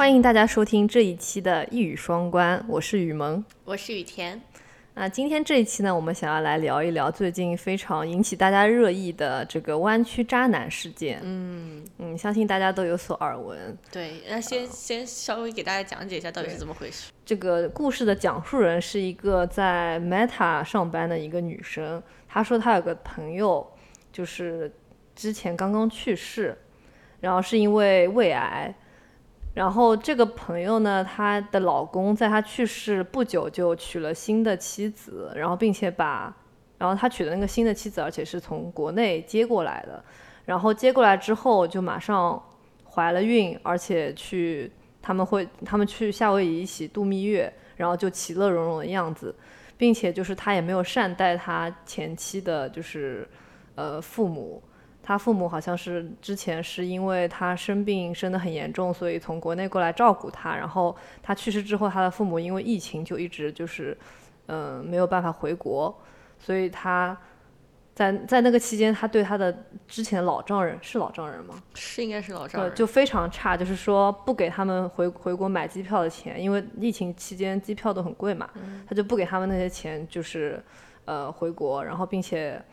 欢迎大家收听这一期的一语双关，我是雨萌。我是雨田。那今天这一期呢，我们想要来聊一聊最近非常引起大家热议的这个湾区渣男事件。嗯，嗯，相信大家都有所耳闻。对，那先先稍微给大家讲解一下到底是怎么回事。这个故事的讲述人是一个在 Meta 上班的一个女生，她说她有个朋友，就是之前刚刚去世，然后是因为胃癌。然后这个朋友呢，她的老公在她去世不久就娶了新的妻子，然后并且把，然后他娶的那个新的妻子，而且是从国内接过来的，然后接过来之后就马上怀了孕，而且去他们会他们去夏威夷一起度蜜月，然后就其乐融融的样子，并且就是他也没有善待他前妻的，就是呃父母。他父母好像是之前是因为他生病生得很严重，所以从国内过来照顾他。然后他去世之后，他的父母因为疫情就一直就是，嗯，没有办法回国，所以他在在那个期间，他对他的之前的老丈人是老丈人吗？是应该是老丈人，就非常差，就是说不给他们回回国买机票的钱，因为疫情期间机票都很贵嘛，他就不给他们那些钱，就是呃回国，然后并且。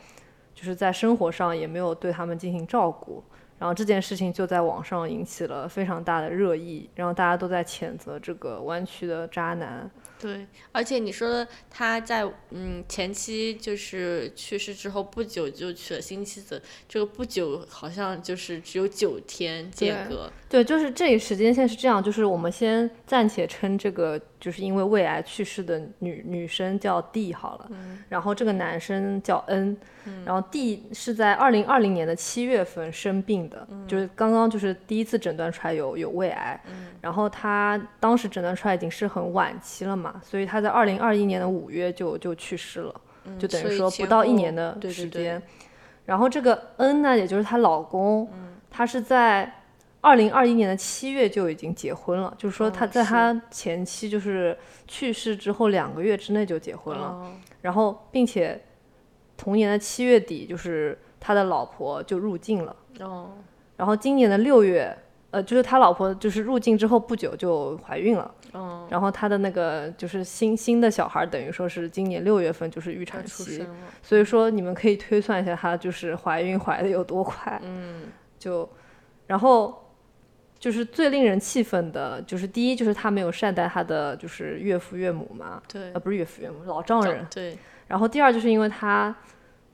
就是在生活上也没有对他们进行照顾，然后这件事情就在网上引起了非常大的热议，然后大家都在谴责这个弯曲的渣男。对，而且你说的他在嗯前期就是去世之后不久就娶了新妻子，这个不久好像就是只有九天间隔。对，就是这一时间线是这样，就是我们先暂且称这个。就是因为胃癌去世的女女生叫 D 好了，然后这个男生叫 N，然后 D 是在二零二零年的七月份生病的，就是刚刚就是第一次诊断出来有有胃癌，然后他当时诊断出来已经是很晚期了嘛，所以他在二零二一年的五月就就去世了，就等于说不到一年的时间，然后这个 N 呢，也就是她老公，他是在。二零二一年的七月就已经结婚了，就是说他在他前妻就是去世之后两个月之内就结婚了，然后并且同年的七月底就是他的老婆就入境了，然后今年的六月，呃，就是他老婆就是入境之后不久就怀孕了，然后他的那个就是新新的小孩等于说是今年六月份就是预产期，所以说你们可以推算一下他就是怀孕怀的有多快，嗯，就然后。就是最令人气愤的，就是第一就是他没有善待他的就是岳父岳母嘛，对，呃不是岳父岳母，老丈人，对。然后第二就是因为他，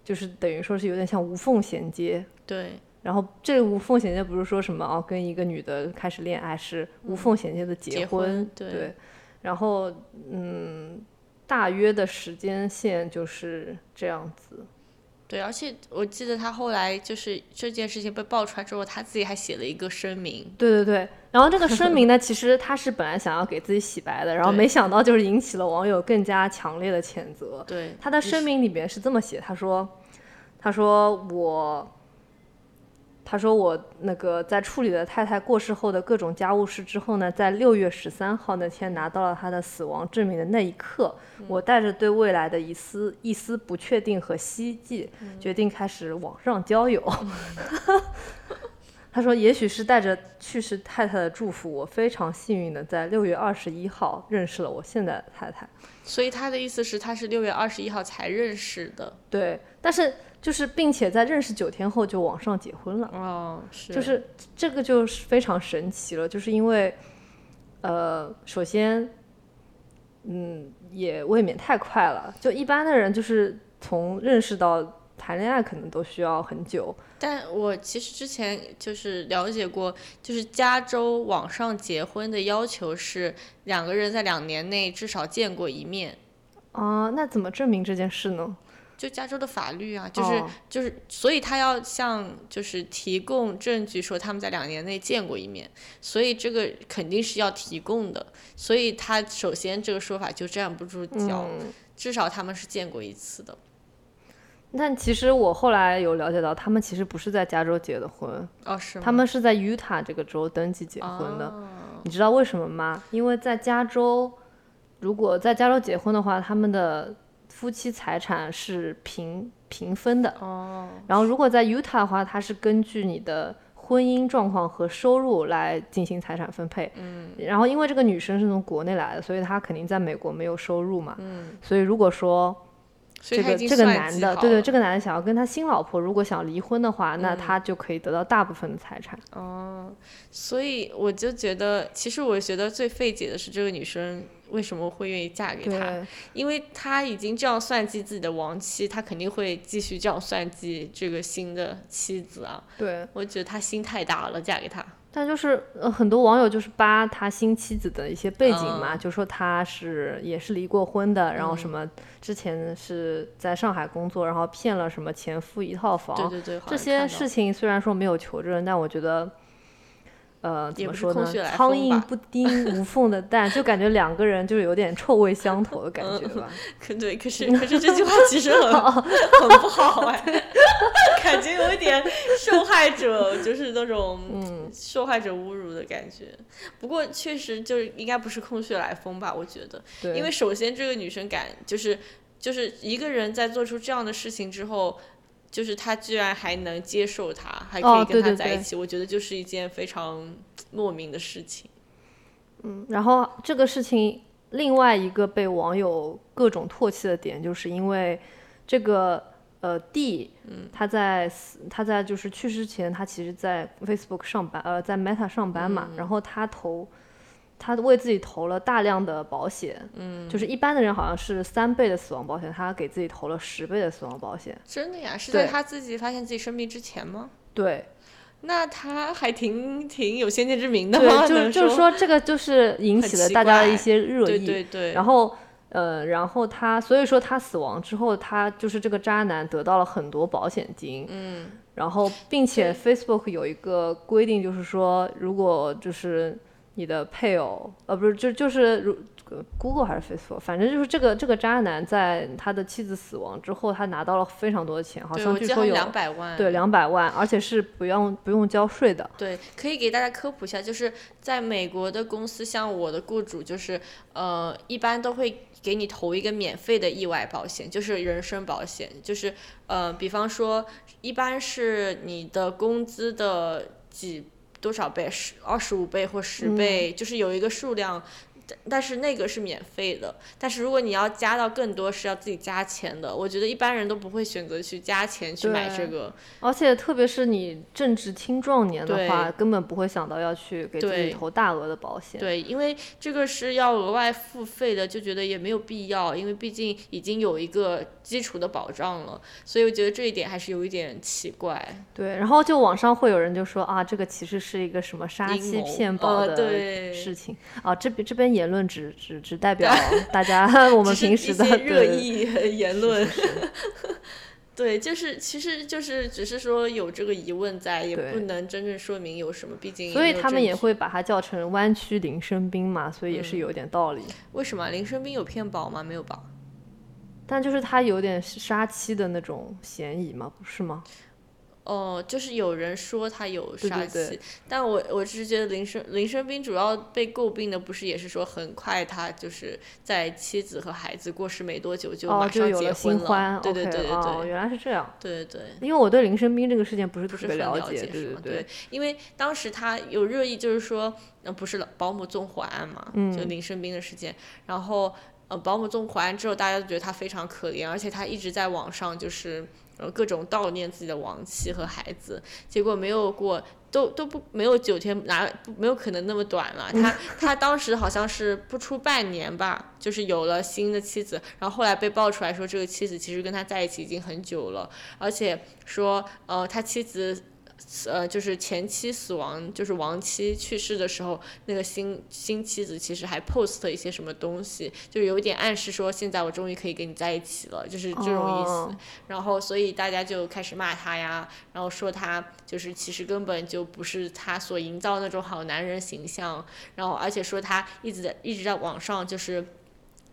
就是等于说是有点像无缝衔接，对。然后这无缝衔接不是说什么哦跟一个女的开始恋爱，是无缝衔接的结婚，对。然后嗯，大约的时间线就是这样子。对，而且我记得他后来就是这件事情被爆出来之后，他自己还写了一个声明。对对对，然后这个声明 呢，其实他是本来想要给自己洗白的，然后没想到就是引起了网友更加强烈的谴责。对，他的声明里面是这么写，他说：“他说我。”他说：“我那个在处理了太太过世后的各种家务事之后呢，在六月十三号那天拿到了他的死亡证明的那一刻，我带着对未来的一丝一丝不确定和希冀，决定开始网上交友。”他说：“也许是带着去世太太的祝福，我非常幸运的在六月二十一号认识了我现在的太太。”所以他的意思是，他是六月二十一号才认识的。对，但是。就是，并且在认识九天后就网上结婚了。哦，是。就是这个就是非常神奇了，就是因为，呃，首先，嗯，也未免太快了。就一般的人，就是从认识到谈恋爱，可能都需要很久。但我其实之前就是了解过，就是加州网上结婚的要求是两个人在两年内至少见过一面。啊，那怎么证明这件事呢？就加州的法律啊，就是就是，所以他要向就是提供证据说他们在两年内见过一面，所以这个肯定是要提供的，所以他首先这个说法就站不住脚，至少他们是见过一次的。但其实我后来有了解到，他们其实不是在加州结的婚，哦是他们是在 Utah 这个州登记结婚的。你知道为什么吗？因为在加州，如果在加州结婚的话，他们的夫妻财产是平平分的哦，然后如果在 Utah 的话，它是根据你的婚姻状况和收入来进行财产分配。嗯，然后因为这个女生是从国内来的，所以她肯定在美国没有收入嘛。嗯，所以如果说这个这个男的，对对，这个男的想要跟他新老婆如果想离婚的话，那他就可以得到大部分的财产。哦，所以我就觉得，其实我觉得最费解的是这个女生为什么会愿意嫁给他，因为他已经这样算计自己的亡妻，他肯定会继续这样算计这个新的妻子啊。对，我觉得他心太大了，嫁给他。但就是呃，很多网友就是扒他新妻子的一些背景嘛，就说他是也是离过婚的，然后什么之前是在上海工作，然后骗了什么前夫一套房，对对对，这些事情虽然说没有求证，但我觉得。呃，怎么说呢？苍蝇不叮无缝的蛋，就感觉两个人就是有点臭味相投的感觉吧。可对，可是可是这句话其实很 很不好哎，感觉有一点受害者 就是那种嗯受害者侮辱的感觉。不过确实就是应该不是空穴来风吧？我觉得，因为首先这个女生敢就是就是一个人在做出这样的事情之后。就是她居然还能接受他，还可以跟他在一起，我觉得就是一件非常莫名的事情。嗯，然后这个事情另外一个被网友各种唾弃的点，就是因为这个呃 D，他在他在就是去世前，他其实在 Facebook 上班，呃，在 Meta 上班嘛，然后他投。他为自己投了大量的保险，嗯，就是一般的人好像是三倍的死亡保险，他给自己投了十倍的死亡保险。真的呀？是在他自己发现自己生病之前吗？对，那他还挺挺有先见之明的。对，就是就是说这个就是引起了大家的一些热议。对对对。然后，呃，然后他所以说他死亡之后，他就是这个渣男得到了很多保险金。嗯。然后，并且 Facebook 有一个规定，就是说如果就是。你的配偶，呃，不是，就就是如 Google 还是 Facebook，反正就是这个这个渣男，在他的妻子死亡之后，他拿到了非常多的钱，好像据说有两百万，对，两百万，而且是不用不用交税的。对，可以给大家科普一下，就是在美国的公司，像我的雇主，就是呃，一般都会给你投一个免费的意外保险，就是人身保险，就是呃，比方说，一般是你的工资的几。多少倍？十二十五倍或十倍，就是有一个数量。但是那个是免费的，但是如果你要加到更多，是要自己加钱的。我觉得一般人都不会选择去加钱去买这个，而且特别是你正值青壮年的话，根本不会想到要去给自己投大额的保险。对，因为这个是要额外付费的，就觉得也没有必要，因为毕竟已经有一个基础的保障了，所以我觉得这一点还是有一点奇怪。对，然后就网上会有人就说啊，这个其实是一个什么杀妻骗保的事情啊，这边这边言论只只只代表 大家我 们平时的热议言论，对，就是其实就是只是说有这个疑问在，也不能真正说明有什么，毕竟所以他们也会把它叫成弯曲林生斌嘛，所以也是有点道理。为什么林生斌有骗保吗？没有吧？但就是他有点杀妻的那种嫌疑嘛，不是吗？哦，就是有人说他有杀妻，但我我只是觉得林生林生斌主要被诟病的不是也是说很快他就是在妻子和孩子过世没多久就马上结婚了，对对对对对，哦原来是这样，对对。对，因为我对林生斌这个事件不是特别了解，对对对，因为当时他有热议就是说，那不是保姆纵火案嘛，就林生斌的事件，然后呃保姆纵火案之后，大家都觉得他非常可怜，而且他一直在网上就是。然后各种悼念自己的亡妻和孩子，结果没有过，都都不没有九天，哪没有可能那么短了？他 他当时好像是不出半年吧，就是有了新的妻子，然后后来被爆出来说这个妻子其实跟他在一起已经很久了，而且说呃他妻子。呃，就是前妻死亡，就是亡妻去世的时候，那个新新妻子其实还 post 一些什么东西，就有点暗示说现在我终于可以跟你在一起了，就是这种意思。然后，所以大家就开始骂他呀，然后说他就是其实根本就不是他所营造那种好男人形象，然后而且说他一直在一直在网上就是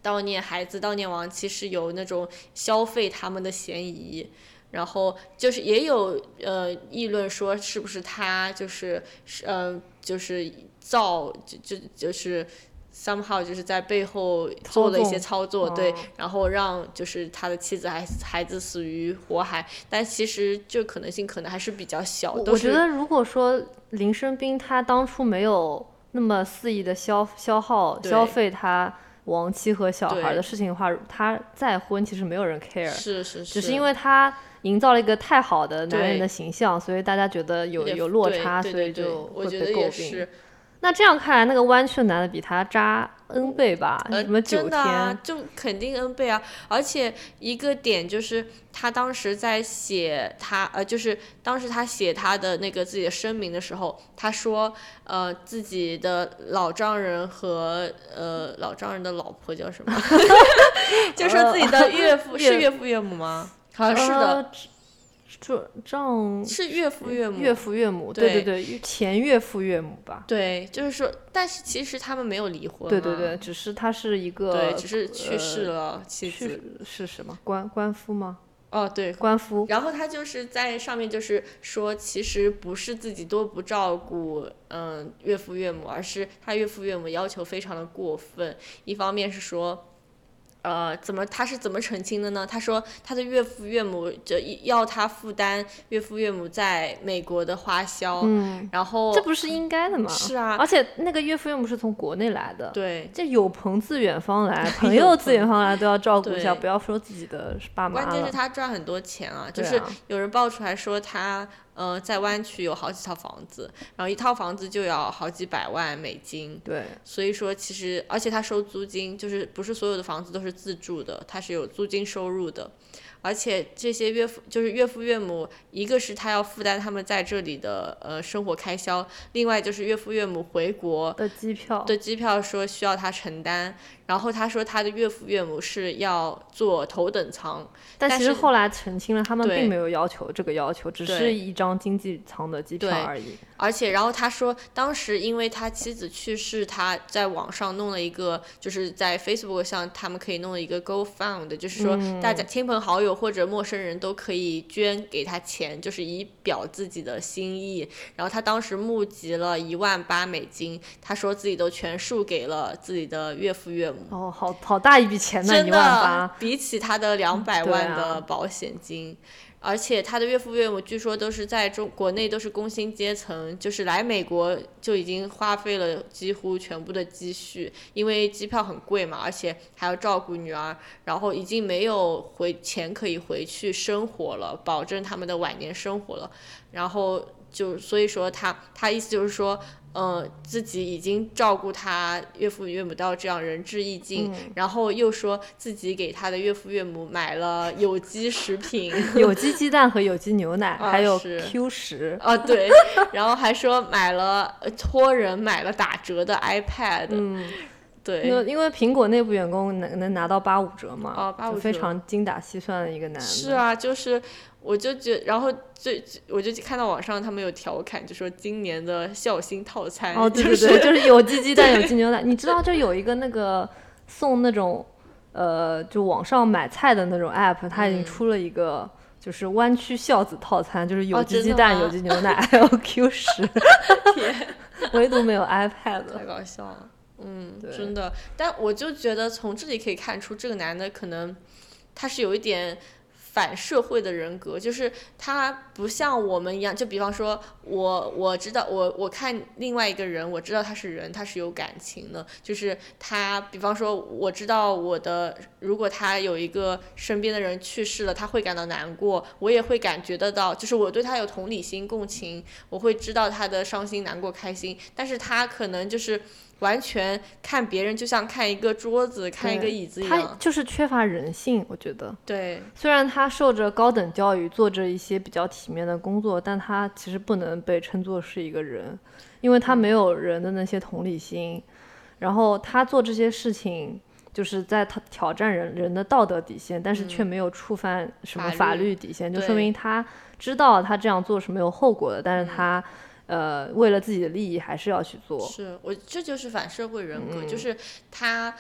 悼念孩子、悼念亡妻是有那种消费他们的嫌疑。然后就是也有呃议论说是不是他就是是呃就是造就就就是 somehow 就是在背后做了一些操作，对哦，然后让就是他的妻子还孩子死于火海，但其实这可能性可能还是比较小，我我觉得，如果说林生斌他当初没有那么肆意的消消耗消费他亡妻和小孩对的事情的话，他再婚其实没有人 care，是是只是。因为他营造了一个太好的男人的形象，所以大家觉得有有落差，所以就会我觉得被诟病。也是，那这样看来，那个弯曲的男的比他渣 N 倍吧？呃，什么九真的啊天，，就肯定 N 倍啊！而且一个点就是，他当时在写他呃，就是当时他写他的那个自己的声明的时候，他说呃自己的老丈人和呃老丈人的老婆叫什么？就说自己的岳父 是岳父岳母吗？好像是的，呃，这丈是岳父岳母。岳父岳母，对对对对，前岳父岳母吧。对，就是说，但是其实他们没有离婚。对对对，，只是他是一个对，只是去世呃了妻去子。是什么官官夫吗？哦，对，官夫。然后他就是在上面就是说，其实不是自己多不照顾，嗯，岳父岳母，而是他岳父岳母要求非常的过分。一方面是说，呃，怎么他是怎么澄清的呢？他说他的岳父岳母就要他负担岳父岳母在美国的花销，嗯，然后这不是应该的吗？是啊而且那个岳父岳母是从国内来的，对。这有朋自远方来，朋友自远方来都要照顾一下，不要说自己的爸妈关键是。他赚很多钱啊，就是有人爆出来说他呃在湾区有好几套房子，然后一套房子就要好几百万美金，对，所以说其实而且他收租金，就是不是所有的房子都是自住的，他是有租金收入的。而且这些岳父就是岳父岳母，一个是他要负担他们在这里的呃生活开销，另外就是岳父岳母回国的机票，的机票说需要他承担，然后他说他的岳父岳母是要坐头等舱，但其实后来澄清了，他们并没有要求这个要求，只是一张经济舱的机票而已。而且，然后他说，当时因为他妻子去世，他在网上弄了一个，就是在 Facebook 上，他们可以弄一个 GoFund，就是说大家亲朋好友或者陌生人都可以捐给他钱，就是以表自己的心意。然后他当时募集了一万八美金，他说自己都全数给了自己的岳父岳母。哦，好好大一笔钱呢，真一万的八。比起他的两百 万啊的保险金，而且他的岳父岳母据说都是在中国内都是工薪阶层，就是来美国就已经花费了几乎全部的积蓄，因为机票很贵嘛，而且还要照顾女儿，然后已经没有回钱可以回去生活了，保证他们的晚年生活了，然后就所以说他他意思就是说。呃，自己已经照顾他岳父岳母到这样仁至义尽，嗯然后又说自己给他的岳父岳母买了有机食品，有机鸡蛋和有机牛奶，啊还有是 Q 十。啊对，然后还说买了呃托人买了打折的 iPad，、嗯，对，因为因为苹果内部员工能能拿到八五折嘛，哦八五就非常精打细算的一个男的。是啊，就是我就觉然后最我就看到网上他们有调侃，就说今年的孝心套餐，哦，对对对，就是有机鸡蛋、有机牛奶。你知道，就有一个那个送那种呃，就网上买菜的那种 app，它已经嗯出了一个。就是弯曲孝子套餐，就是有机鸡蛋、吗有机牛奶，还有 Q 十，天唯独没有 iPad。太搞笑了。嗯，对真的，但我就觉得从这里可以看出，这个男的可能他是有一点反社会的人格，就是他不像我们一样，就比方说我我知道我我看另外一个人，我知道他是人，他是有感情的，就是他，比方说我知道我的，如果他有一个身边的人去世了，他会感到难过，我也会感觉得到，就是我对他有同理心、共情，我会知道他的伤心、难过、开心，但是他可能就是。完全看别人就像看一个桌子、看一个椅子一样他。就是缺乏人性，我觉得。对，虽然他受着高等教育，做着一些比较体面的工作，但他其实不能被称作是一个人，因为他没有人的那些同理心。然后他做这些事情，就是在他挑战人人的道德底线，但是却没有触犯什么法律底线，就说明他知道他这样做是没有后果的，但是他。呃，为了自己的利益，还是要去做。是我这就是反社会人格，嗯就是他，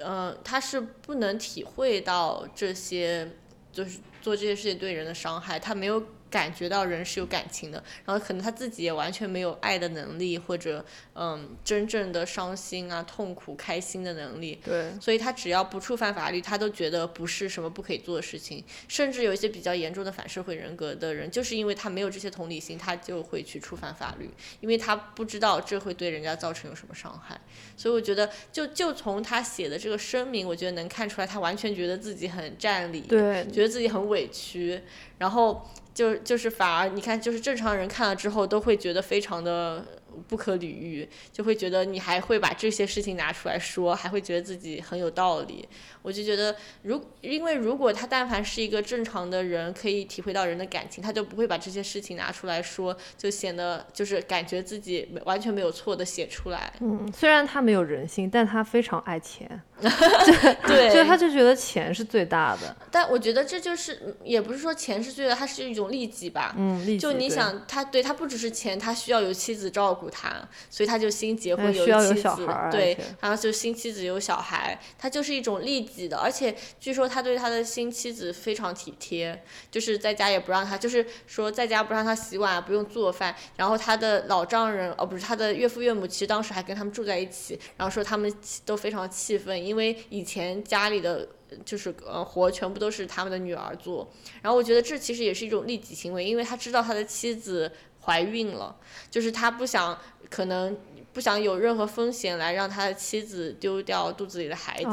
呃，他是不能体会到这些，就是做这些事情对人的伤害，他没有。感觉到人是有感情的，然后可能他自己也完全没有爱的能力，或者嗯，真正的伤心啊、痛苦、开心的能力。对，所以他只要不触犯法律，他都觉得不是什么不可以做的事情。甚至有一些比较严重的反社会人格的人，就是因为他没有这些同理心，他就会去触犯法律，因为他不知道这会对人家造成有什么伤害。所以我觉得，就就从他写的这个声明，我觉得能看出来，他完全觉得自己很占理，对，觉得自己很委屈，然后。就就是反而你看，就是正常人看了之后都会觉得非常的。不可理喻，就会觉得你还会把这些事情拿出来说，还会觉得自己很有道理。我就觉得，如因为如果他但凡是一个正常的人，可以体会到人的感情，他就不会把这些事情拿出来说，就显得就是感觉自己完全没有错的写出来。嗯，虽然他没有人性，但他非常爱钱，对，就他就觉得钱是最大的。但我觉得这就是也不是说钱是最大，它是一种利己吧。嗯，利己。就你想，他对他不只是钱，他需要有妻子照顾。他，所以他就新结婚有妻子，对，然后就新妻子有小孩，他就是一种利己的，而且据说他对他的新妻子非常体贴，就是在家也不让他，就是说在家不让他洗碗，不用做饭，然后他的老丈人哦不是他的岳父岳母，其实当时还跟他们住在一起，然后说他们都非常气愤，因为以前家里的就是呃活全部都是他们的女儿做，然后我觉得这其实也是一种利己行为，因为他知道他的妻子。怀孕了，就是他不想，可能不想有任何风险来让他的妻子丢掉肚子里的孩子，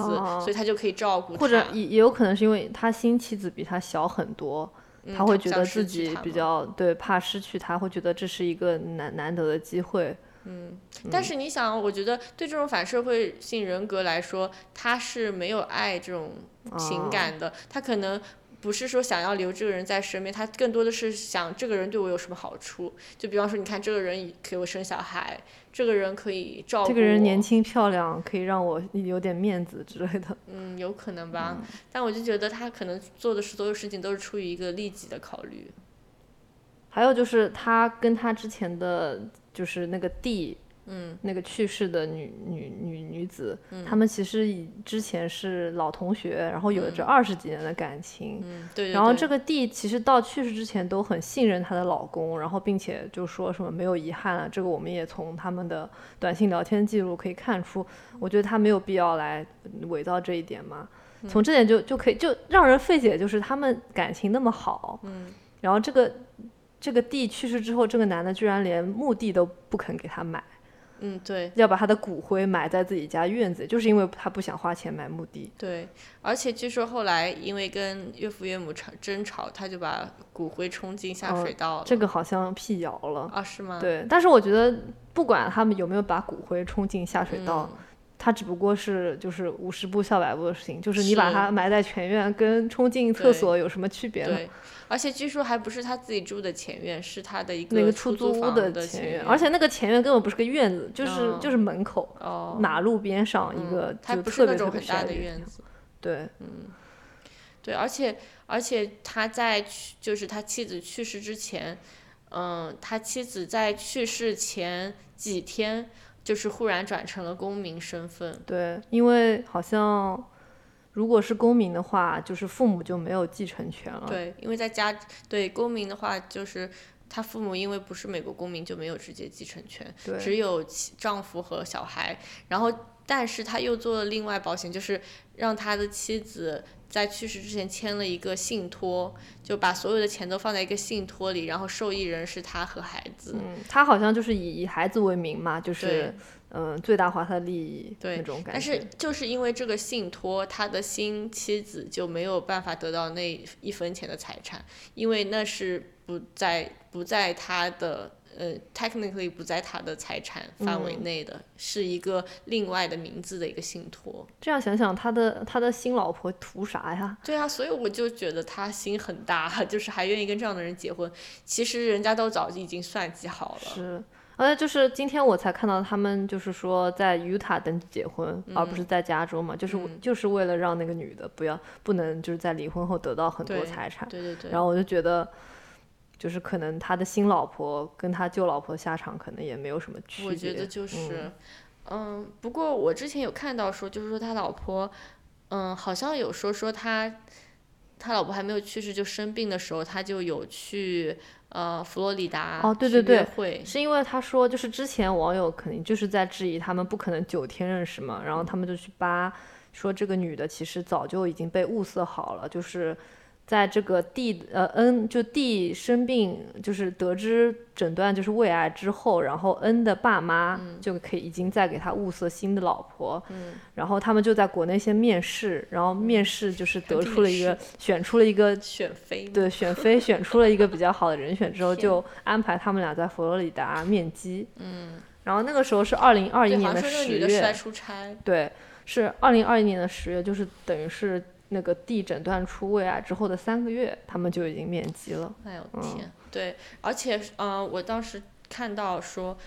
所以他就可以照顾。或者也也有可能是因为他新妻子比他小很多，他会觉得自己比较对怕失去他，会觉得这是一个难难得的机会。嗯，但是你想，我觉得对这种反社会性人格来说，他是没有爱这种情感的，他可能。不是说想要留这个人在身边，他更多的是想这个人对我有什么好处。就比方说，你看这个人给我生小孩，这个人可以照顾这个人年轻漂亮，可以让我有点面子之类的。嗯，有可能吧。但我就觉得他可能做的所有事情都是出于一个利己的考虑。还有就是他跟他之前的就是那个弟。嗯，那个去世的女女女女子，他们其实以之前是老同学，然后有着二十几年的感情。嗯，对。然后这个弟其实到去世之前都很信任她的老公，然后并且就说什么没有遗憾了。这个我们也从他们的短信聊天记录可以看出，我觉得他没有必要来伪造这一点嘛。从这点就就可以就让人费解，就是他们感情那么好。嗯。然后这个这个弟去世之后，这个男的居然连墓地都不肯给他买。嗯，对，要把他的骨灰埋在自己家院子，就是因为他不想花钱买墓地。对，而且据说后来因为跟岳父岳母吵争吵，他就把骨灰冲进下水道了。这个好像辟谣了啊？是吗？对，但是我觉得不管他们有没有把骨灰冲进下水道。他只不过是就是五十步笑百步的事情，就是你把它埋在前院，跟冲进厕所有什么区别呢？对，而且据说还不是他自己住的前院，是他的一个那个出租屋的前院，而且那个前院根本不是个院子，就是就是门口，马路边上一个，就特别特别大的院子。对，嗯，对，而且而且他在去就是他妻子去世之前，嗯，他妻子在去世前几天。就是忽然转成了公民身份，对，因为好像如果是公民的话，就是父母就没有继承权了。对，因为在家对公民的话，就是他父母因为不是美国公民就没有直接继承权，只有丈夫和小孩。然后，但是他又做了另外保险，就是让他的妻子。在去世之前签了一个信托，就把所有的钱都放在一个信托里，然后受益人是他和孩子。嗯，他好像就是以以孩子为名嘛，就是嗯最大化他的利益那种感觉。但是就是因为这个信托，他的新妻子就没有办法得到那一分钱的财产，因为那是不在不在他的。呃，technically 不在他的财产范围内的，是一个另外的名字的一个信托。这样想想，他的他的新老婆图啥呀？对啊，所以我就觉得他心很大，就是还愿意跟这样的人结婚。其实人家都早就已经算计好了。是，而且就是今天我才看到他们就是说在 Utah 登记结婚，而不是在加州嘛，就是就是为了让那个女的不要不能就是在离婚后得到很多财产。对对对。然后我就觉得。就是可能他的新老婆跟他旧老婆下场可能也没有什么区别。我觉得就是，嗯，不过我之前有看到说，就是说他老婆，嗯，好像有说说他，他老婆还没有去世就生病的时候，他就有去呃佛罗里达哦，对对对，会是因为他说就是之前网友肯定就是在质疑他们不可能九天认识嘛，然后他们就去扒说这个女的其实早就已经被物色好了，就是。在这个 D 呃 N 就 D 生病就是得知诊断就是胃癌之后，然后 N 的爸妈就可以已经在给他物色新的老婆，嗯，然后他们就在国内先面试，然后面试就是得出了一个选出了一个选妃，对选妃选出了一个比较好的人选之后，就安排他们俩在佛罗里达面基，嗯，然后那个时候是二零二一年的十月，对，是二零二一年的十月，就是等于是。那个 D 诊断出胃癌之后的三个月，他们就已经面基了。哎呦天！对，而且，嗯，我当时看到说，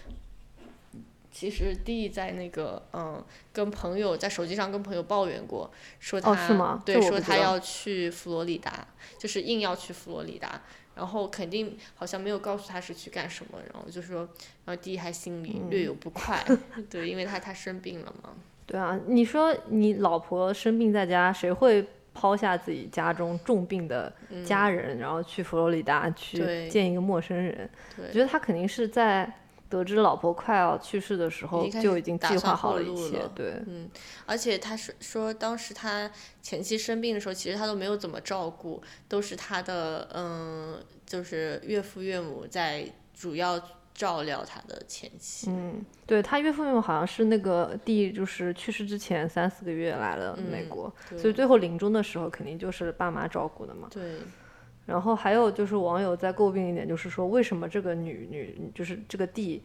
其实 D 在那个，嗯，跟朋友在手机上跟朋友抱怨过，说他，对，说他要去佛罗里达，就是硬要去佛罗里达，然后肯定好像没有告诉他是去干什么，然后就说，然后 D 还心里略有不快，对，因为他他生病了嘛。对啊，你说你老婆生病在家，谁会抛下自己家中重病的家人，然后去佛罗里达去见一个陌生人？我觉得他肯定是在得知老婆快要去世的时候就已经计划好了一切。对，嗯，而且他是说，当时他前妻生病的时候，其实他都没有怎么照顾，都是他的嗯，就是岳父岳母在主要。照料他的前妻。嗯，对他岳父岳母好像是那个弟，就是去世之前三四个月来了美国，所以最后临终的时候肯定就是爸妈照顾的嘛。对。然后还有就是网友在诟病一点，就是说为什么这个女女就是这个弟。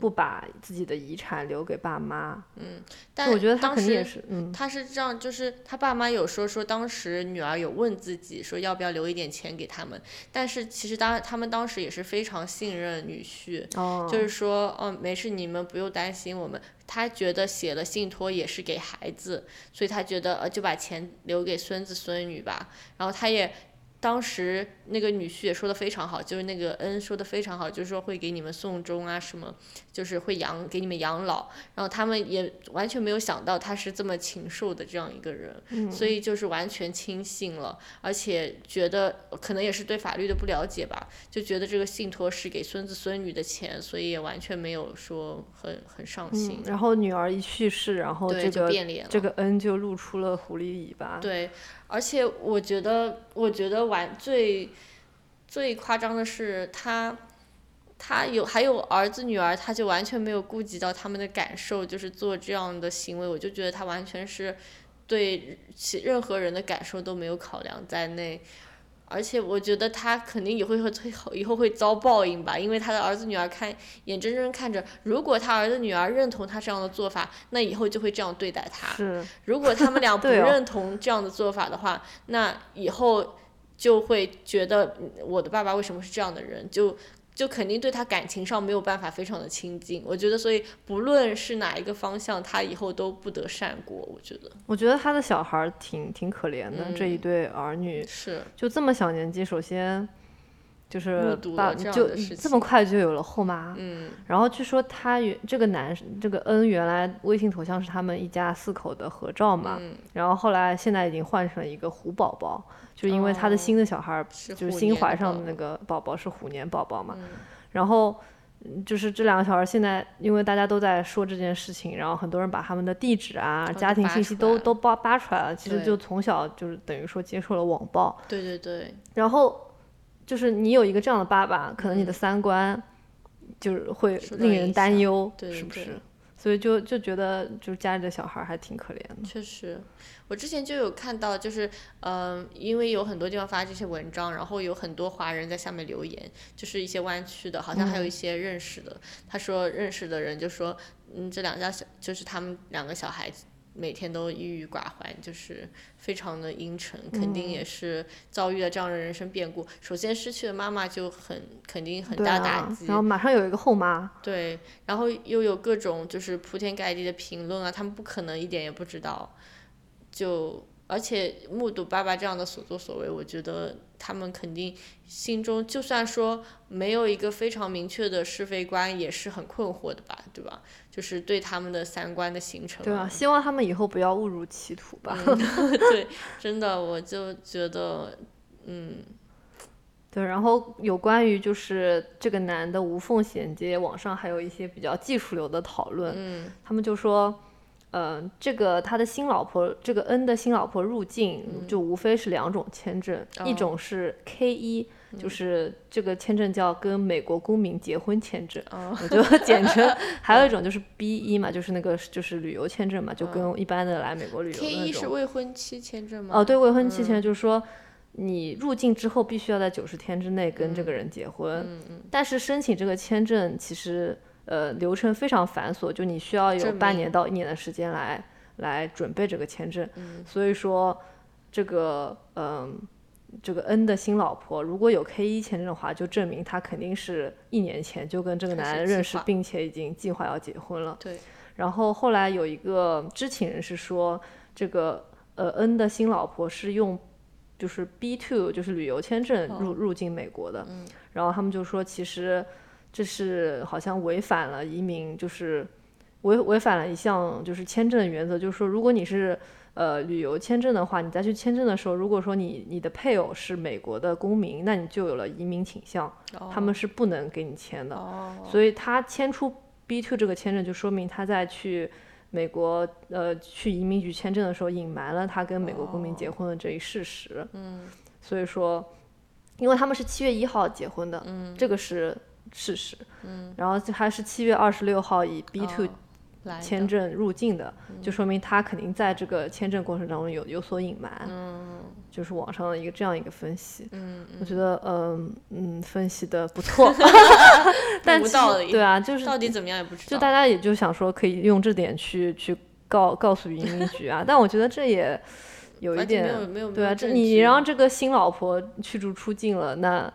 不把自己的遗产留给爸妈，嗯，但我觉得他肯定也是，嗯，他是这样，就是他爸妈有说说当时女儿有问自己说要不要留一点钱给他们，但是其实当他们当时也是非常信任女婿，哦，就是说，哦，没事，你们不用担心我们，他觉得写了信托也是给孩子，所以他觉得呃就把钱留给孙子孙女吧，然后他也。当时那个女婿也说的非常好，就是那个恩说的非常好，就是说会给你们送终啊什么，就是会养给你们养老，然后他们也完全没有想到他是这么禽兽的这样一个人，所以就是完全轻信了，而且觉得可能也是对法律的不了解吧，就觉得这个信托是给孙子孙女的钱，所以也完全没有说很很上心。然后女儿一去世，然后这个这个恩就露出了狐狸尾巴。对。而且我觉得，我觉得玩最最夸张的是他，他有还有儿子女儿，他就完全没有顾及到他们的感受，就是做这样的行为，我就觉得他完全是对其任何人的感受都没有考量在内。而且我觉得他肯定也会会以后会遭报应吧，因为他的儿子女儿看眼睁睁看着，如果他儿子女儿认同他这样的做法，那以后就会这样对待他。如果他们俩 不认同这样的做法的话，那以后就会觉得我的爸爸为什么是这样的人就。就肯定对他感情上没有办法非常的亲近，我觉得，所以不论是哪一个方向，他以后都不得善果。我觉得，我觉得他的小孩挺挺可怜的，这一对儿女是就这么小年纪，首先就是把就这么快就有了后妈，嗯，然后据说他原这个男这个恩原来微信头像是他们一家四口的合照嘛，然后后来现在已经换成了一个虎宝宝。就因为他的新的小孩儿，就是新怀上的那个宝宝是虎年宝宝嘛，然后就是这两个小孩现在因为大家都在说这件事情，然后很多人把他们的地址啊、家庭信息都都扒扒出来了，其实就从小就是等于说接受了网暴。对对对。然后就是你有一个这样的爸爸，可能你的三观就是会令人担忧，是不是？所以就就觉得就是家里的小孩还挺可怜的。确实。我之前就有看到，就是，嗯，因为有很多地方发这些文章，然后有很多华人在下面留言，就是一些湾区的，好像还有一些认识的。他说认识的人就说，嗯，这两家小，就是他们两个小孩每天都郁郁寡欢，就是非常的阴沉，肯定也是遭遇了这样的人生变故。首先失去了妈妈就很肯定很大打击，然后马上有一个后妈。对，然后又有各种就是铺天盖地的评论啊，他们不可能一点也不知道。就而且目睹爸爸这样的所作所为，我觉得他们肯定心中就算说没有一个非常明确的是非观，也是很困惑的吧，对吧？就是对他们的三观的形成。对啊，希望他们以后不要误入歧途吧。对，真的，我就觉得，嗯。对，然后有关于就是这个男的无缝衔接，网上还有一些比较技术流的讨论。嗯，他们就说，呃，这个他的新老婆，这个 N 的新老婆入境就无非是两种签证，一种是 K 一，就是这个签证叫跟美国公民结婚签证，我就简称；还有一种就是 B 一嘛，就是那个就是旅游签证嘛，就跟一般的来美国旅游。K 一是未婚妻签证吗？哦，对，未婚妻签证就是说。你入境之后必须要在九十天之内跟这个人结婚，但是申请这个签证其实呃流程非常繁琐，就你需要有半年到一年的时间来来准备这个签证。所以说这个嗯这个 N 的新老婆如果有 K 一签证的话，就证明他肯定是一年前就跟这个男人认识，并且已经计划要结婚了。对。然后后来有一个知情人士说，这个呃 N 的新老婆是用。就是 B two 就是旅游签证入入境美国的，然后他们就说其实这是好像违反了移民，就是违违反了一项就是签证的原则，就是说如果你是呃旅游签证的话，你再去签证的时候，如果说你你的配偶是美国的公民，那你就有了移民倾向，他们是不能给你签的。所以他签出 B two 这个签证，就说明他在去。美国呃去移民局签证的时候，隐瞒了他跟美国公民结婚的这一事实。嗯，所以说，因为他们是七月一号结婚的，嗯，这个是事实。嗯，然后还是七月二十六号以 B two。签证入境的，就说明他肯定在这个签证过程当中有有所隐瞒，嗯，就是网上的一个这样一个分析，嗯，我觉得嗯嗯分析的不错，但对啊，就是到底怎么样也不知道，就大家也就想说可以用这点去去告告诉移民局啊，但我觉得这也有一点对啊，这你让这个新老婆驱逐出境了，那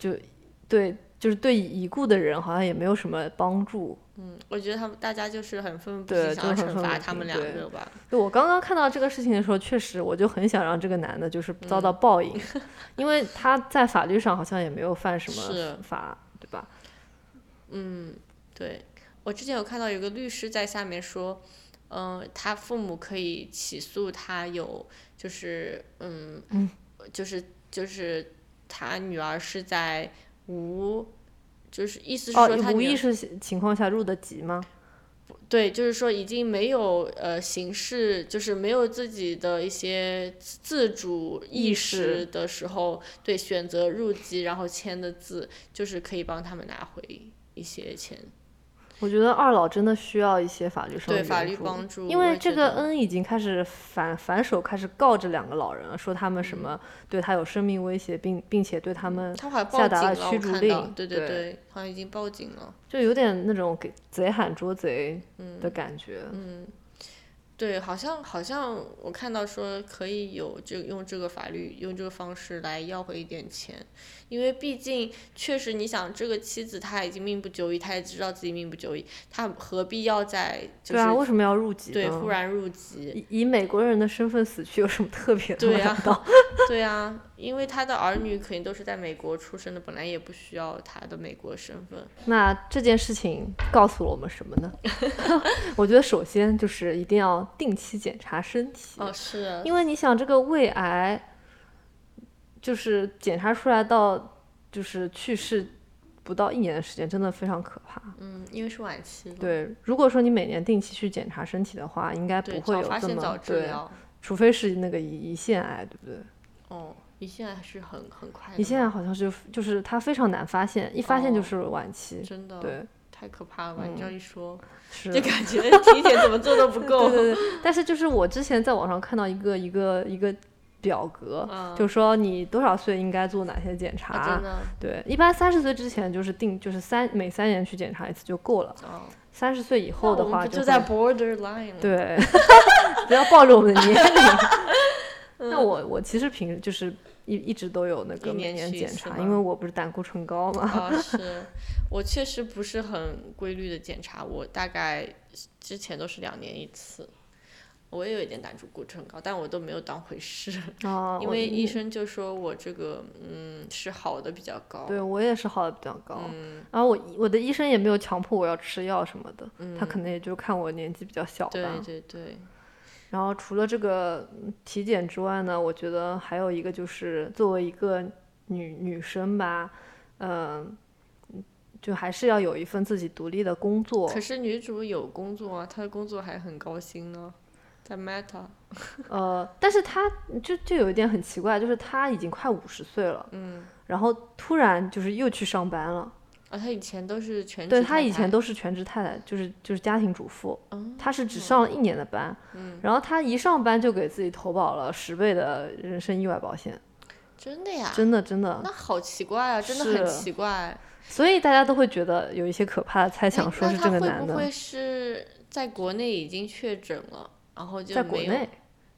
就对，就是对已故的人好像也没有什么帮助。嗯，我觉得他们大家就是很愤不平，想要惩罚他们两个吧。就我刚刚看到这个事情的时候，确实我就很想让这个男的就是遭到 报应，因为他在法律上好像也没有犯什么法，对吧？嗯，对。我之前有看到有个律师在下面说，嗯，他父母可以起诉他有，就是嗯，就是就是他女儿是在无。就是意思是说他无意识情况下入的籍吗？对，就是说已经没有呃形式，就是没有自己的一些自主意识的时候，对选择入籍然后签的字，就是可以帮他们拿回一些钱。我觉得二老真的需要一些法律上的法律帮助，因为这个恩已经开始反反手开始告这两个老人了，说他们什么对他有生命威胁，并并且对他们下达了驱逐令，对对对，好像已经报警了，就有点那种给贼喊捉贼的感觉，嗯。对，好像好像我看到说可以有这用这个法律用这个方式来要回一点钱，因为毕竟确实你想这个妻子她已经命不久矣，她也知道自己命不久矣，她何必要在对啊为什么要入籍？对，忽然入籍，以美国人的身份死去有什么特别的？对呀，对呀，因为他的儿女肯定都是在美国出生的，本来也不需要他的美国身份。那这件事情告诉了我们什么呢？我觉得首先就是一定要。定期检查身体哦，是，因为你想这个胃癌，就是检查出来到就是去世不到一年的时间，真的非常可怕。嗯，因为是晚期。对，如果说你每年定期去检查身体的话，应该不会有这么对，除非是那个胰腺癌，对不对？哦，胰腺癌是很很快。胰腺癌好像是就是它非常难发现，一发现就是晚期。真的。对。太可怕了吧！你这样一说，就感觉体检怎么做都不够。对对对。但是就是我之前在网上看到一个一个一个表格，就说你多少岁应该做哪些检查。对，一般三十岁之前就是定，就是三每三年去检查一次就够了。哦。三十岁以后的话，就在 borderline。对。不要暴露我们的年龄。那我我其实平就是一一直都有那个每年检查，因为我不是胆固醇高嘛。啊，是。我确实不是很规律的检查，我大概之前都是两年一次。我也有一点胆固醇高，但我都没有当回事，啊，因为医生就说我这个嗯是好的比较高。对我也是好的比较高，嗯然后我我的医生也没有强迫我要吃药什么的，他可能也就看我年纪比较小吧。对对对，然后除了这个嗯体检之外呢，我觉得还有一个就是作为一个女女生吧，嗯、就还是要有一份自己独立的工作。可是女主有工作啊，她的工作还很高薪呢，在 Meta。呃，但是他就就有一点很奇怪，就是他已经快五十岁了，嗯，然后突然就是又去上班了。啊，他以前都是全职对他以太太前都是全职太太，就是就是家庭主妇，哦她是只上了一年的班，嗯然后他一上班就给自己投保了十倍的人身意外保险，真的呀？真的真的。那好奇怪啊，真的很奇怪。所以大家都会觉得有一些可怕的猜哎想，说是他会这个男的不会是在国内已经确诊了，然后就没有在国内，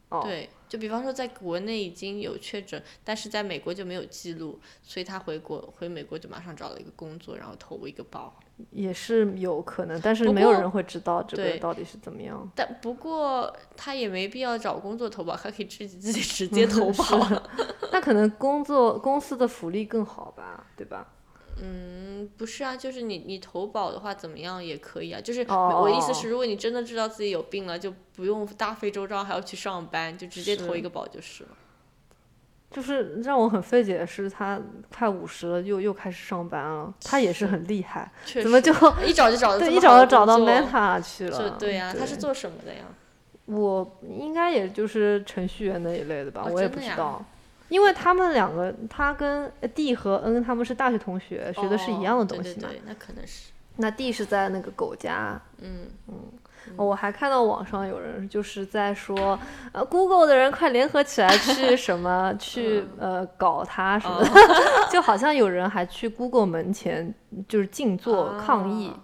哦，对，就比方说在国内已经有确诊，但是在美国就没有记录，所以他回国回美国就马上找了一个工作，然后投一个保。也是有可能，但是没有人会知道这个到底是怎么样。但不过他也没必要找工作投保，他可以自己自己直接投保。那可能工作公司的福利更好吧，对吧？嗯，不是啊，就是你你投保的话怎么样也可以啊，就是我意思是，如果你真的知道自己有病了，就不用大费周章还要去上班，就直接投一个保就是了。就是让我很费解的是，他快五十了，又又开始上班了，他也是很厉害，怎么就一找就找到 对一找就找到 Meta 去了？对呀、他是做什么的呀？我应该也就是程序员那一类的吧，哦我也不知道。因为他们两个，他跟 D 和 N 他们是大学同学，学的是一样的东西嘛。哦、对对对，那可能是，那 D 是在那个狗家，嗯。嗯，我还看到网上有人就是在说，呃，Google 的人快联合起来去什么去呃搞他什么的，就好像有人还去 Google 门前就是静坐抗议。哦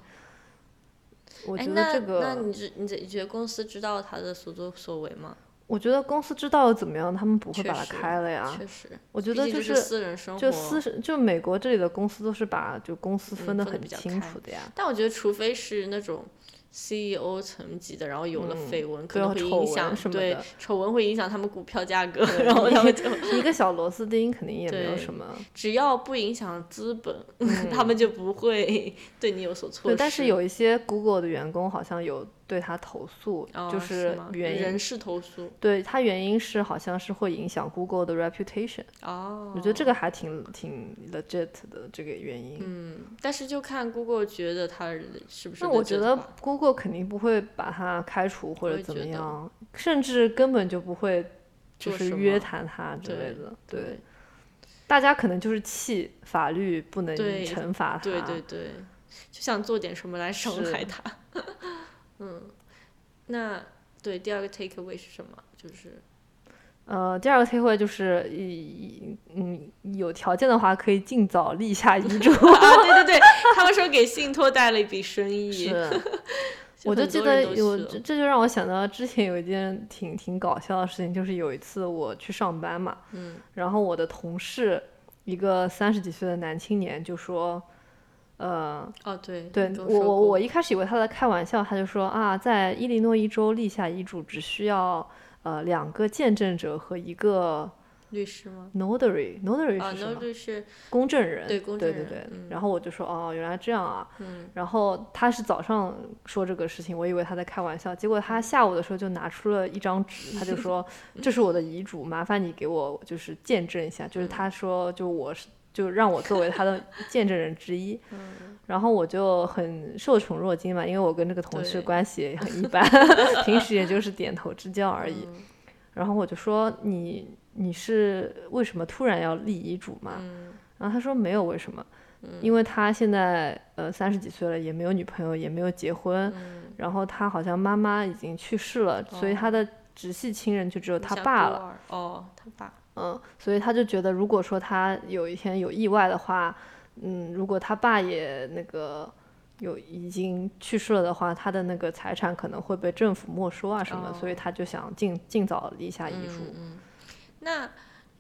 我哎，觉得这个那，你觉你觉你觉得公司知道他的所作所为吗？我觉得公司知道又怎么样，他们不会把它开了呀。确实，我觉得就是私人生活，就私就美国这里的公司都是把就公司分得很清楚的呀。但我觉得除非是那种 CEO 层级的，然后有了嗯绯闻，可能会影响对什么的丑闻会影响他们股票价格，然后他们就 一个小螺丝钉肯定也没有什么。只要不影响资本，他们就不会对你有所措对，施。但是有一些 Google 的员工好像有对他投诉，哦就是原因人事投诉对他原因是好像是会影响 Google 的 reputation，、哦，我觉得这个还挺挺 legit 的这个原因。嗯，但是就看 Google 觉得他是不是那我觉得 Google 肯定不会把他开除或者怎么样，甚至根本就不会就是约谈他之类的。对，对大家可能就是气法律不能惩罚他。对对对，就想做点什么来伤害他。嗯，那对第二个 take away 是什么？就是呃，第二个 take away 就是，以嗯，有条件的话可以尽早立下遗嘱。啊，对对对，他们说给信托带了一笔生意，是，我就记得有，这这就让我想到之前有一件挺挺搞笑的事情，就是有一次我去上班嘛，嗯，然后我的同事一个三十几岁的男青年就说，呃，哦对，对我我我一开始以为他在开玩笑，他就说啊，在伊利诺伊州立下遗嘱只需要呃两个见证者和一个律师吗？notary，notary 啊是什么？，no 律师，公证人，对公证人对对对嗯然后我就说哦，原来这样啊。嗯，然后他是早上说这个事情，我以为他在开玩笑，结果他下午的时候就拿出了一张纸，他就说 这是我的遗嘱，麻烦你给我就是见证一下，就是他说就我是就让我作为他的见证人之一。然后我就很受宠若惊嘛，因为我跟这个同事关系也很一般，平时也就是点头之交而已。然后我就说你你是为什么突然要立遗嘱嘛？然后他说没有为什么，因为他现在呃三十几岁了，也没有女朋友，也没有结婚，然后他好像妈妈已经去世了，所以他的直系亲人就只有他爸了。哦，他爸。嗯，所以他就觉得，如果说他有一天有意外的话，嗯，如果他爸也那个有已经去世了的话，他的那个财产可能会被政府没收啊什么，所以他就想尽尽早立下遗嘱。嗯，那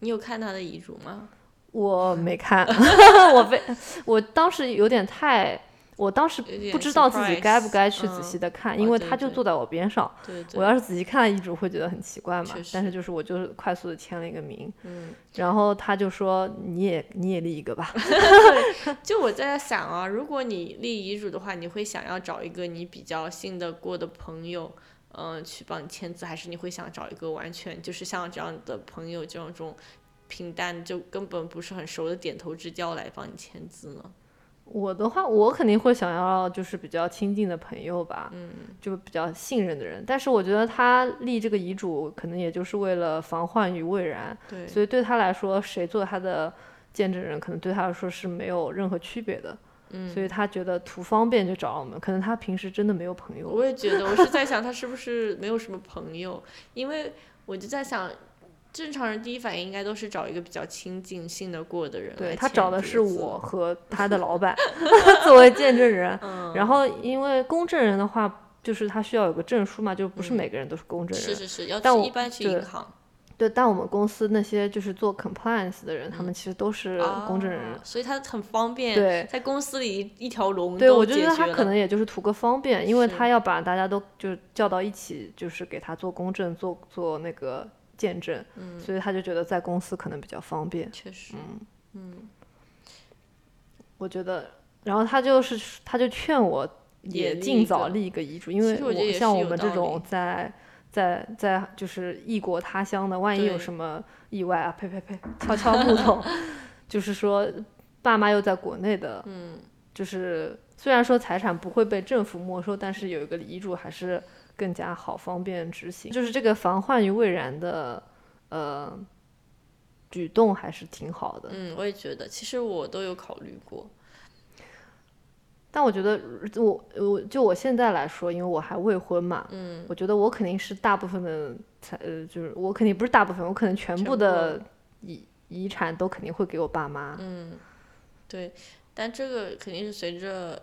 你有看他的遗嘱吗？我没看 我被我当时有点太。我当时不知道自己该不该去仔嗯细的看，因为他就坐在我边上。对对，我要是仔细看了遗嘱，会觉得很奇怪嘛确。但是就是我就是快速的签了一个名，嗯，然后他就说你也你也立一个吧 就我在想啊，如果你立遗嘱的话，你会想要找一个你比较信得过的朋友，嗯、去帮你签字，还是你会想找一个完全就是像这样的朋友，这种这种平淡就根本不是很熟的点头之交来帮你签字呢？我的话，我肯定会想要就是比较亲近的朋友吧，嗯，就比较信任的人。但是我觉得他立这个遗嘱，可能也就是为了防患于未然，对，所以对他来说，谁做他的见证人，可能对他来说是没有任何区别的。嗯，所以他觉得图方便就找我们，可能他平时真的没有朋友。我也觉得，我是在想他是不是没有什么朋友，因为我就在想。正常人第一反应应该都是找一个比较亲近、信得过的人对他找的是我和他的老板 作为见证人，嗯然后因为公证人的话，就是他需要有个证书嘛，就不是每个人都是公证人。是是是，要但我去一般去对银行。对，但我们公司那些就是做 compliance 的人，他们其实都是公证人。啊所以他很方便。对在公司里一一条龙对，我就觉得他可能也就是图个方便，因为他要把大家都就叫到一起，就是给他做公证、做做那个见证，嗯。所以他就觉得在公司可能比较方便。确实，嗯。我觉得，然后他就是他就劝我也尽早立一个遗嘱，因为我像我们这种在在在就是异国他乡的，万一有什么意外啊，呸呸呸，敲敲木头，就是说爸妈又在国内的，嗯，就是虽然说财产不会被政府没收，但是有一个遗嘱还是更加好方便执行，就是这个防患于未然的呃举动还是挺好的。嗯，我也觉得，其实我都有考虑过。但我觉得我我就我现在来说，因为我还未婚嘛，嗯，我觉得我肯定是大部分的财呃，就是我肯定不是大部分，我可能全部全部的遗遗产都肯定会给我爸妈。嗯，对，但这个肯定是随着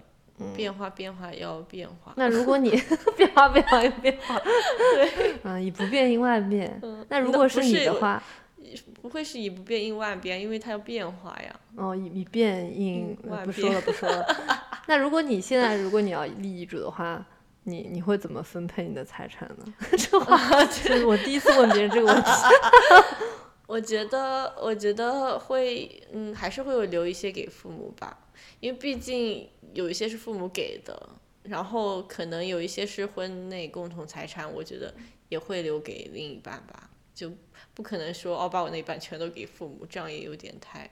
变化变化要变化。那如果你 变化变化又变化，对，嗯，以不变应万变。那如果是你的话，不会是以不变应万变，因为它要变化呀。哦，以以变应嗯万变不说了不说了。那如果你现在如果你要立遗嘱的话，你你会怎么分配你的财产呢？这话就是我第一次问别人这个问题。我觉得，我觉得会，嗯，还是会有留一些给父母吧，因为毕竟有一些是父母给的，然后可能有一些是婚内共同财产，我觉得也会留给另一半吧，就不可能说哦把我那一半全都给父母，这样也有点太，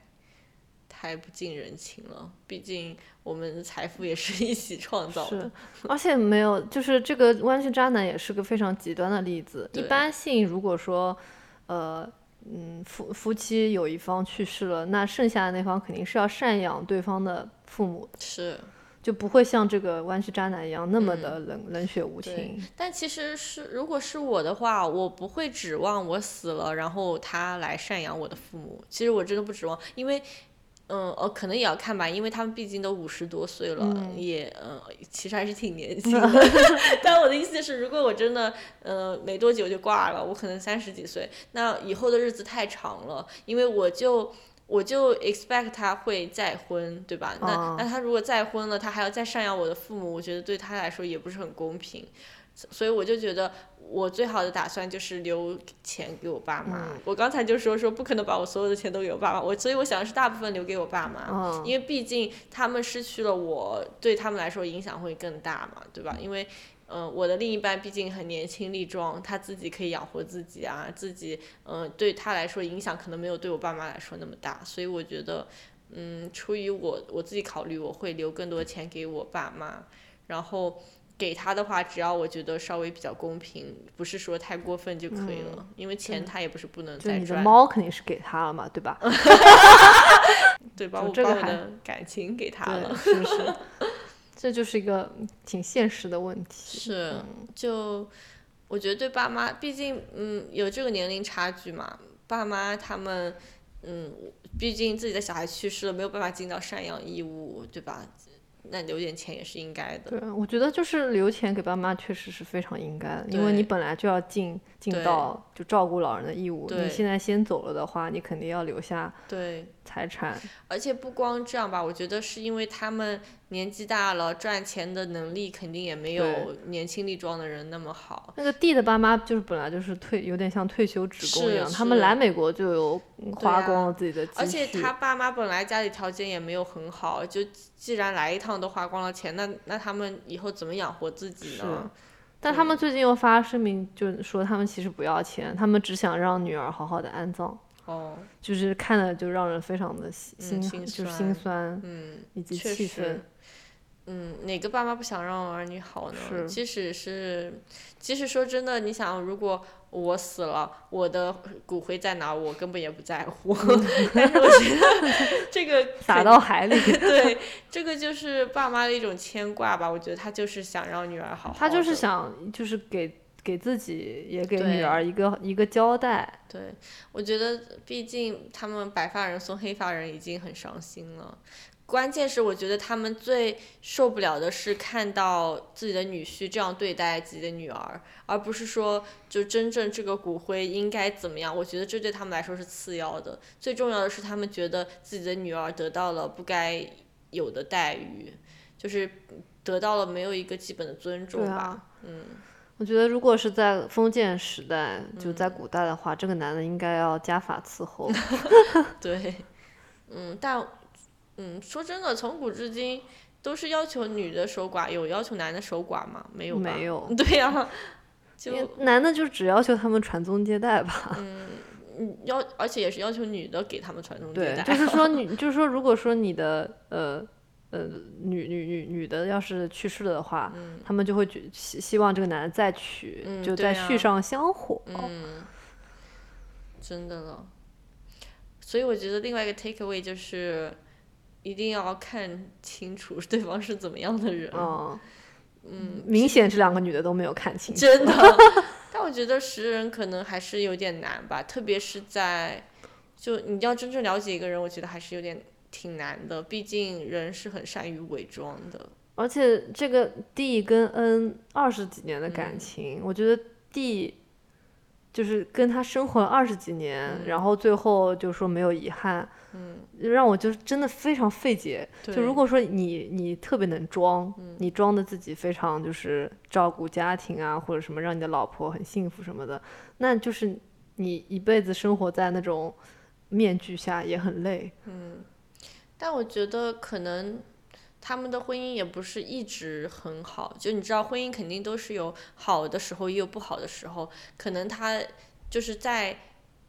太不近人情了。毕竟我们的财富也是一起创造的，而且没有，就是这个弯曲渣男也是个非常极端的例子。一般性，如果说，呃，嗯，夫夫妻有一方去世了，那剩下的那方肯定是要赡养对方的父母的，是。就不会像这个弯曲渣男一样那么的冷、冷血无情。但其实是，如果是我的话，我不会指望我死了，然后他来赡养我的父母。其实我真的不指望，因为，嗯，哦，可能也要看吧，因为他们毕竟都五十多岁了，也，嗯、其实还是挺年 轻的。但我的意思是，如果我真的，呃，没多久就挂了，我可能三十几岁，那以后的日子太长了，因为我就。我就 expect 他会再婚，对吧？那、哦那他如果再婚了，他还要再赡养我的父母，我觉得对他来说也不是很公平。所以我就觉得我最好的打算就是留钱给我爸妈。我刚才就说说不可能把我所有的钱都给我爸妈，我所以我想的是大部分留给我爸妈，嗯因为毕竟他们失去了我，对他们来说影响会更大嘛，对吧？因为嗯、呃我的另一半毕竟很年轻力壮，他自己可以养活自己啊，自己嗯、呃对他来说影响可能没有对我爸妈来说那么大，所以我觉得嗯，出于我我自己考虑，我会留更多钱给我爸妈，然后。给他的话，只要我觉得稍微比较公平，不是说太过分就可以了，因为钱他也不是不能就你的再赚，猫肯定是给他了嘛，对吧？对吧？就我这个还把我的感情给他了是不是，这就是一个挺现实的问题。是，就我觉得对爸妈，毕竟嗯有这个年龄差距嘛，爸妈他们嗯，毕竟自己的小孩去世了，没有办法尽到赡养义务，对吧？那留点钱也是应该的。对，我觉得就是留钱给爸妈确实是非常应该的，因为你本来就要尽尽到就照顾老人的义务。你现在先走了的话，你肯定要留下对，财产。而且不光这样吧，我觉得是因为他们年纪大了，赚钱的能力肯定也没有年轻力壮的人那么好。那个弟的爸妈就是本来就是退，有点像退休职工一样，他们来美国就有花啊光了自己的积蓄。而且他爸妈本来家里条件也没有很好，就既然来一趟都花光了钱，那那他们以后怎么养活自己呢？但他们最近又发声明，就说他们其实不要钱，他们只想让女儿好好的安葬，哦，就是看了就让人非常的心，嗯心就是酸心酸嗯，以及确气愤实。。嗯，哪个爸妈不想让儿女好呢？即使是，即使说真的，你想，如果我死了，我的骨灰在哪，我根本也不在乎。但是我觉得这个 撒到海里。对，这个就是爸妈的一种牵挂吧。我觉得他就是想让女儿好好他就是想，就是给给自己也给女儿一个一个交代。对，我觉得毕竟他们白发人送黑发人已经很伤心了。关键是我觉得他们最受不了的是看到自己的女婿这样对待自己的女儿，而不是说就真正这个骨灰应该怎么样。我觉得这对他们来说是次要的，最重要的是他们觉得自己的女儿得到了不该有的待遇，就是得到了没有一个基本的尊重吧。啊，嗯，我觉得如果是在封建时代，就在古代的话，这个男的应该要家法伺候。对，嗯，但嗯，说真的，从古至今都是要求女的守寡，有要求男的守寡吗？没有吧？没有 对呀、就男的就只要求他们传宗接代吧。嗯要，而且也是要求女的给他们传宗接对，代。就是说女，就是说，如果说你的呃呃女女女女的要是去世了的话，他们就会觉希希望这个男的再娶，嗯就再续上香火。嗯，真的了。所以我觉得另外一个 take away 就是，一定要看清楚对方是怎么样的人。嗯嗯，明显这两个女的都没有看清楚。真的。但我觉得识人可能还是有点难吧，特别是在就你要真正了解一个人，我觉得还是有点挺难的。毕竟人是很善于伪装的。而且这个 D 跟 N 二十几年的嗯感情，我觉得 D 就是跟他生活了二十几年，然后最后就说没有遗憾，嗯，让我就真的非常费解。就如果说你你特别能装，你装的自己非常就是照顾家庭啊，或者什么让你的老婆很幸福什么的，那就是你一辈子生活在那种面具下也很累。嗯但我觉得可能他们的婚姻也不是一直很好，就你知道，婚姻肯定都是有好的时候，也有不好的时候。可能他就是在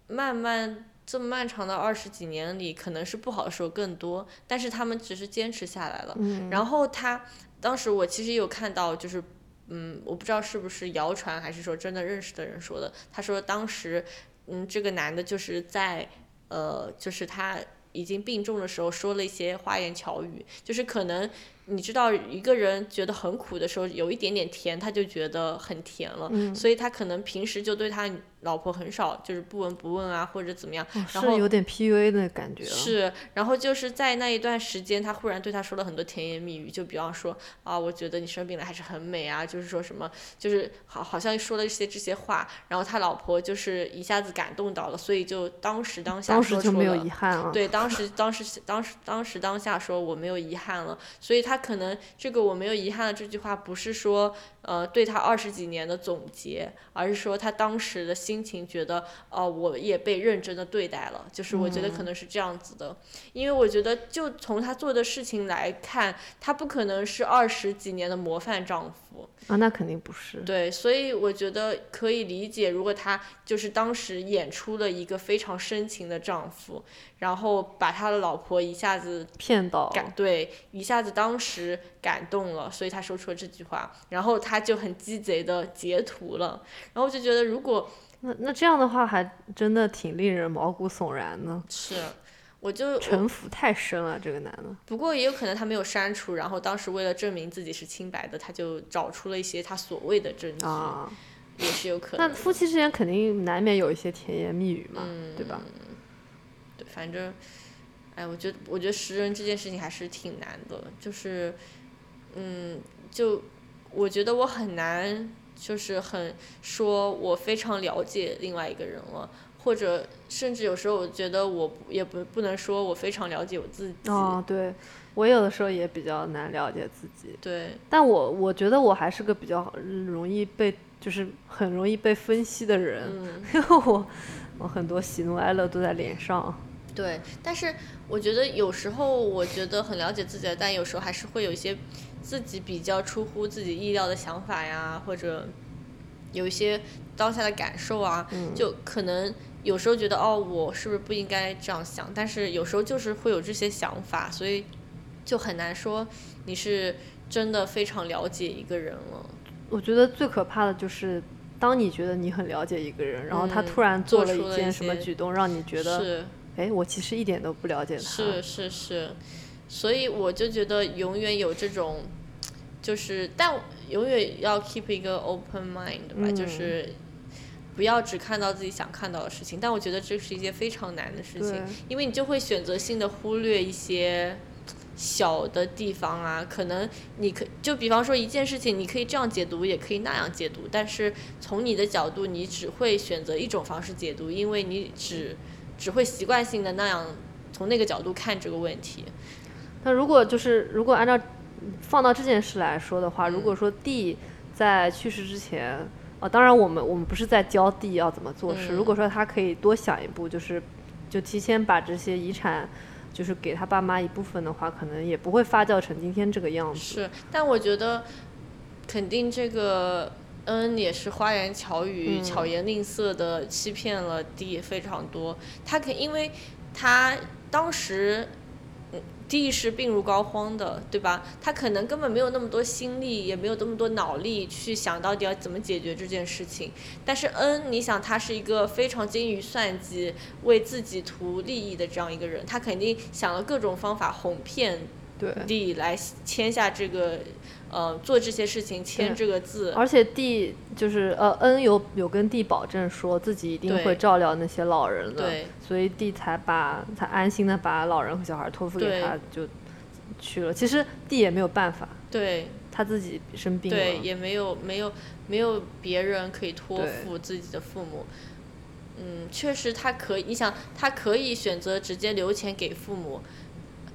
慢慢这么漫长的二十几年里，可能是不好的时候更多，但是他们只是坚持下来了。然后他当时我其实有看到，就是嗯，我不知道是不是谣传，还是说真的认识的人说的。他说当时嗯，这个男的就是在呃，就是他。已经病重的时候，说了一些花言巧语，就是可能你知道一个人觉得很苦的时候，有一点点甜，他就觉得很甜了，所以他可能平时就对他老婆很少就是不闻不问啊，或者怎么样，然后是有点 PUA 的感觉。是，然后就是在那一段时间，他忽然对他说了很多甜言蜜语，就比方说啊，我觉得你生病了还是很美啊，就是说什么，就是好好像说了一些这些话，然后他老婆就是一下子感动到了，所以就当时当下当时就没有遗憾了。对，当时当时当时当时当下说我没有遗憾了，所以他可能这个我没有遗憾的这句话不是说呃对他二十几年的总结，而是说他当时的心情觉得哦、我也被认真的对待了，就是我觉得可能是这样子的，因为我觉得就从他做的事情来看，他不可能是二十几年的模范丈夫，啊，那肯定不是。对，所以我觉得可以理解，如果他就是当时演出了一个非常深情的丈夫，然后把他的老婆一下子骗到对，一下子当时感动了，所以他说出了这句话，然后他就很鸡贼的截图了，然后我就觉得如果那那这样的话，还真的挺令人毛骨悚然的。是。我就城府太深了，这个男的。不过也有可能他没有删除，然后当时为了证明自己是清白的，他就找出了一些他所谓的证据，啊，也是有可能。那夫妻之间肯定难免有一些甜言蜜语嘛，嗯对吧？对，反正，哎，我觉得，我觉得识人这件事情还是挺难的，就是，嗯，就我觉得我很难就是很说我非常了解另外一个人了，或者甚至有时候我觉得我也不不能说我非常了解我自己。哦，对，我有的时候也比较难了解自己。对，但我我觉得我还是个比较容易被，就是很容易被分析的人，因为我我很多喜怒哀乐都在脸上。对，但是我觉得有时候我觉得很了解自己，但有时候还是会有一些自己比较出乎自己意料的想法呀，或者有一些当下的感受啊，就可能有时候觉得哦，我是不是不应该这样想？但是有时候就是会有这些想法，所以就很难说你是真的非常了解一个人了。我觉得最可怕的就是当你觉得你很了解一个人，然后他突然做了一件什么举动，让你觉得。哎，我其实一点都不了解他。是是是，所以我就觉得永远有这种，就是，但永远要 keep 一个 open mind 吧，就是不要只看到自己想看到的事情。但我觉得这是一件非常难的事情，因为你就会选择性的忽略一些小的地方啊。可能你可就比方说一件事情，你可以这样解读，也可以那样解读，但是从你的角度，你只会选择一种方式解读，因为你只。只会习惯性的那样从那个角度看这个问题。那如果就是如果按照放到这件事来说的话，如果说 D 在去世之前，哦，当然我们我们不是在教 D 要怎么做事。如果说他可以多想一步，就是就提前把这些遗产就是给他爸妈一部分的话，可能也不会发酵成今天这个样子。是，但我觉得肯定这个。恩也是花言巧语、巧言令色的欺骗了 D 非常多。他可因为，他当时，D 是病入膏肓的，对吧？他可能根本没有那么多心力，也没有那么多脑力去想到底要怎么解决这件事情。但是恩，你想他是一个非常精于算计、为自己图利益的这样一个人，他肯定想了各种方法哄骗 D 来签下这个。呃，做这些事情签这个字，而且 D 就是呃 N 有有跟 D 保证说自己一定会照料那些老人的，所以 D 才把才安心的把老人和小孩托付给他就去了。其实 D 也没有办法，对，他自己生病了，对，也没有没有没有别人可以托付自己的父母。嗯，确实他可以，你想他可以选择直接留钱给父母，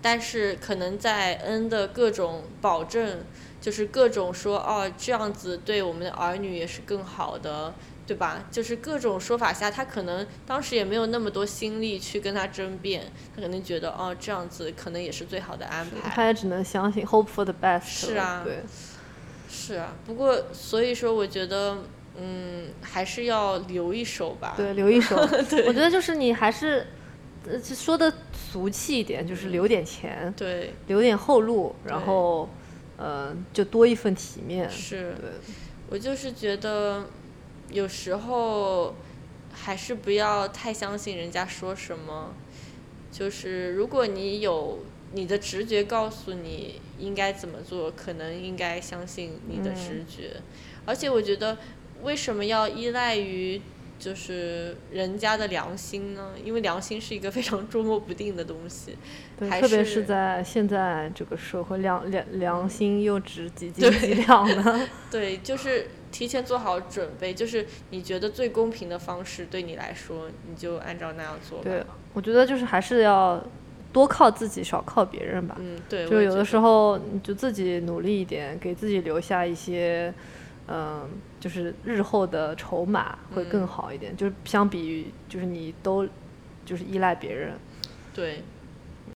但是可能在 N 的各种保证。就是各种说哦，这样子对我们的儿女也是更好的，对吧？就是各种说法下，他可能当时也没有那么多心力去跟他争辩，他可能觉得哦，这样子可能也是最好的安排。他也只能相信，hope for the best。是啊，对，是啊。不过所以说，我觉得嗯，还是要留一手吧。对，留一手。我觉得就是你还是呃说的俗气一点，就是留点钱，对，留点后路，然后。呃，就多一份体面。是，对我就是觉得，有时候还是不要太相信人家说什么。就是如果你有你的直觉告诉你应该怎么做，可能应该相信你的直觉。而且我觉得，为什么要依赖于？就是人家的良心呢，因为良心是一个非常捉摸不定的东西，对，特别是在现在这个社会，良良良心又值几斤几两呢？对，就是提前做好准备，就是你觉得最公平的方式对你来说，你就按照那样做。对，我觉得就是还是要多靠自己，少靠别人吧。嗯，对，就有的时候你就自己努力一点，给自己留下一些。嗯，就是日后的筹码会更好一点，就是相比于就是你都就是依赖别人。对，